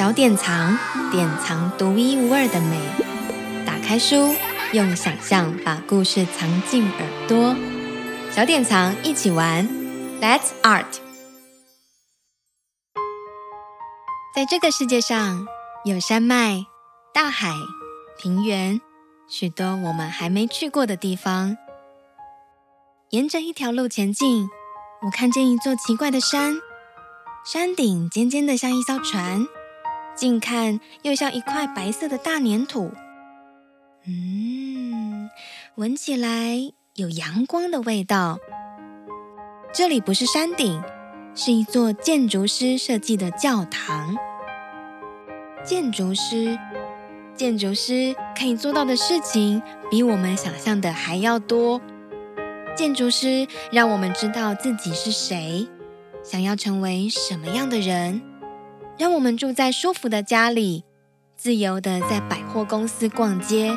小典藏，典藏独一无二的美。打开书，用想象把故事藏进耳朵。小典藏一起玩，Let's Art。在这个世界上，有山脉、大海、平原，许多我们还没去过的地方。沿着一条路前进，我看见一座奇怪的山，山顶尖尖的像一艘船。近看又像一块白色的大粘土，嗯，闻起来有阳光的味道。这里不是山顶，是一座建筑师设计的教堂。建筑师，建筑师可以做到的事情比我们想象的还要多。建筑师让我们知道自己是谁，想要成为什么样的人。让我们住在舒服的家里，自由地在百货公司逛街，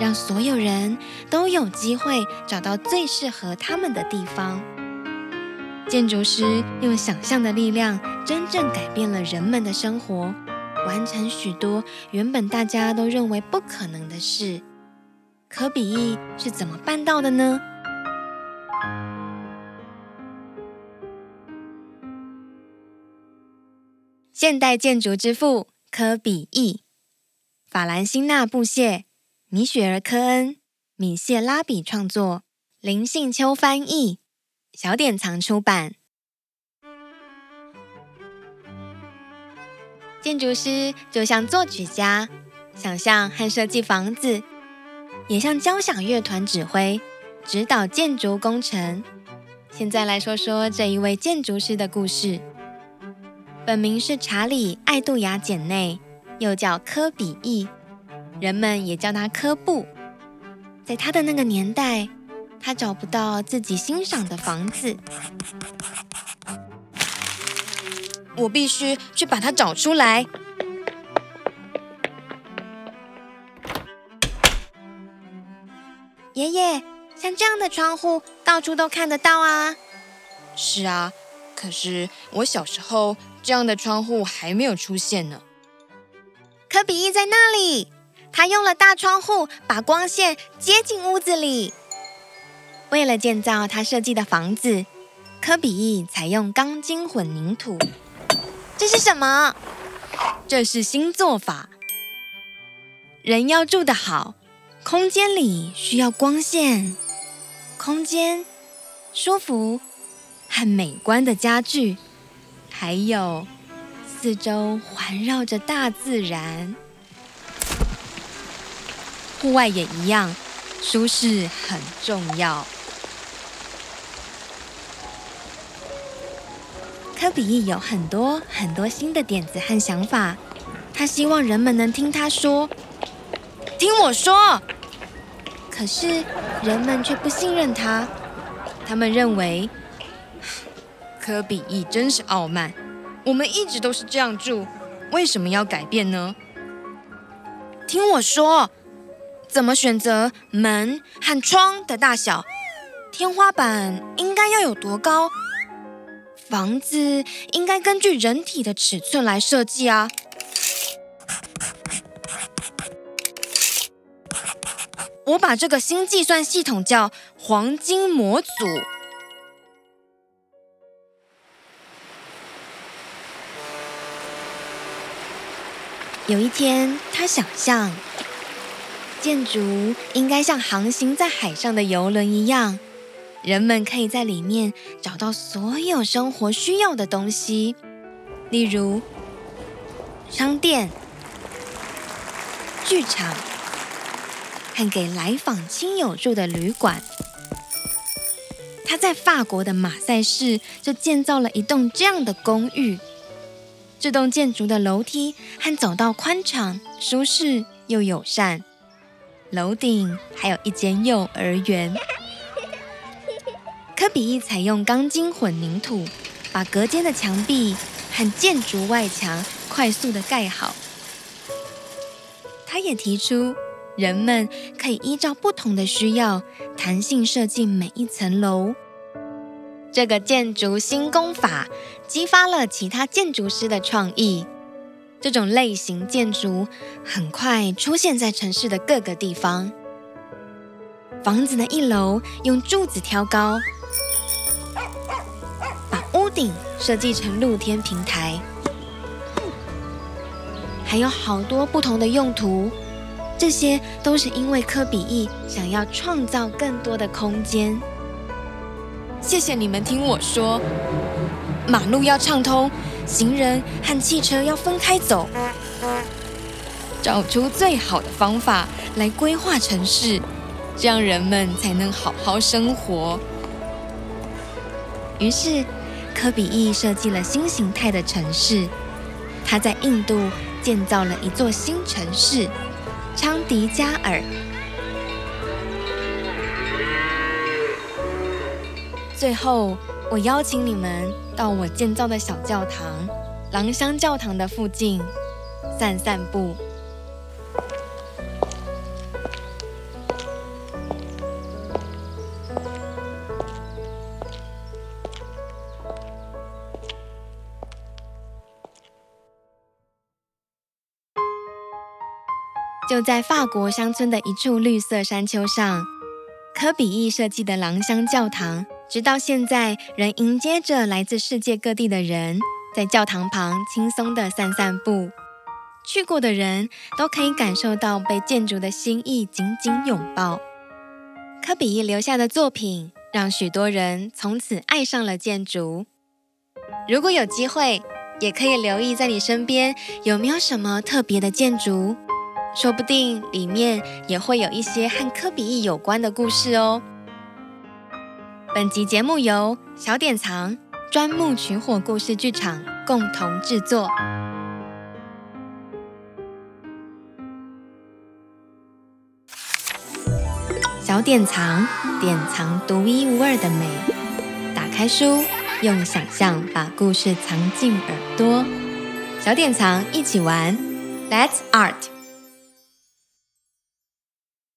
让所有人都有机会找到最适合他们的地方。建筑师用想象的力量，真正改变了人们的生活，完成许多原本大家都认为不可能的事。可比翼是怎么办到的呢？现代建筑之父科比意，法兰辛纳·布谢、米雪儿·科恩、米谢拉比创作，林信秋翻译，小典藏出版。建筑师就像作曲家，想象和设计房子，也像交响乐团指挥、指导建筑工程。现在来说说这一位建筑师的故事。本名是查理·爱杜雅·简内，又叫科比意，人们也叫他柯布。在他的那个年代，他找不到自己欣赏的房子，我必须去把它找出来。爷爷，像这样的窗户，到处都看得到啊。是啊，可是我小时候。这样的窗户还没有出现呢。科比一在那里，他用了大窗户把光线接进屋子里。为了建造他设计的房子，科比一采用钢筋混凝土。这是什么？这是新做法。人要住得好，空间里需要光线、空间、舒服和美观的家具。还有，四周环绕着大自然，户外也一样，舒适很重要。科比有很多很多新的点子和想法，他希望人们能听他说，听我说。可是人们却不信任他，他们认为。科比意真是傲慢，我们一直都是这样住，为什么要改变呢？听我说，怎么选择门和窗的大小？天花板应该要有多高？房子应该根据人体的尺寸来设计啊！我把这个新计算系统叫黄金模组。有一天，他想象建筑应该像航行在海上的游轮一样，人们可以在里面找到所有生活需要的东西，例如商店、剧场和给来访亲友住的旅馆。他在法国的马赛市就建造了一栋这样的公寓。这栋建筑的楼梯和走道宽敞、舒适又友善，楼顶还有一间幼儿园。科比意采用钢筋混凝土，把隔间的墙壁和建筑外墙快速的盖好。他也提出，人们可以依照不同的需要，弹性设计每一层楼。这个建筑新工法激发了其他建筑师的创意。这种类型建筑很快出现在城市的各个地方。房子的一楼用柱子挑高，把屋顶设计成露天平台，还有好多不同的用途。这些都是因为科比意想要创造更多的空间。谢谢你们听我说，马路要畅通，行人和汽车要分开走，找出最好的方法来规划城市，这样人们才能好好生活。于是，科比意设计了新形态的城市。他在印度建造了一座新城市——昌迪加尔。最后，我邀请你们到我建造的小教堂——廊香教堂的附近散散步。就在法国乡村的一处绿色山丘上，科比意设计的廊香教堂。直到现在，仍迎接着来自世界各地的人，在教堂旁轻松地散散步。去过的人都可以感受到被建筑的心意紧紧拥抱。科比一留下的作品，让许多人从此爱上了建筑。如果有机会，也可以留意在你身边有没有什么特别的建筑，说不定里面也会有一些和科比一有关的故事哦。本集节目由小典藏、砖木取火故事剧场共同制作。小典藏，典藏独一无二的美。打开书，用想象把故事藏进耳朵。小典藏，一起玩，Let's Art。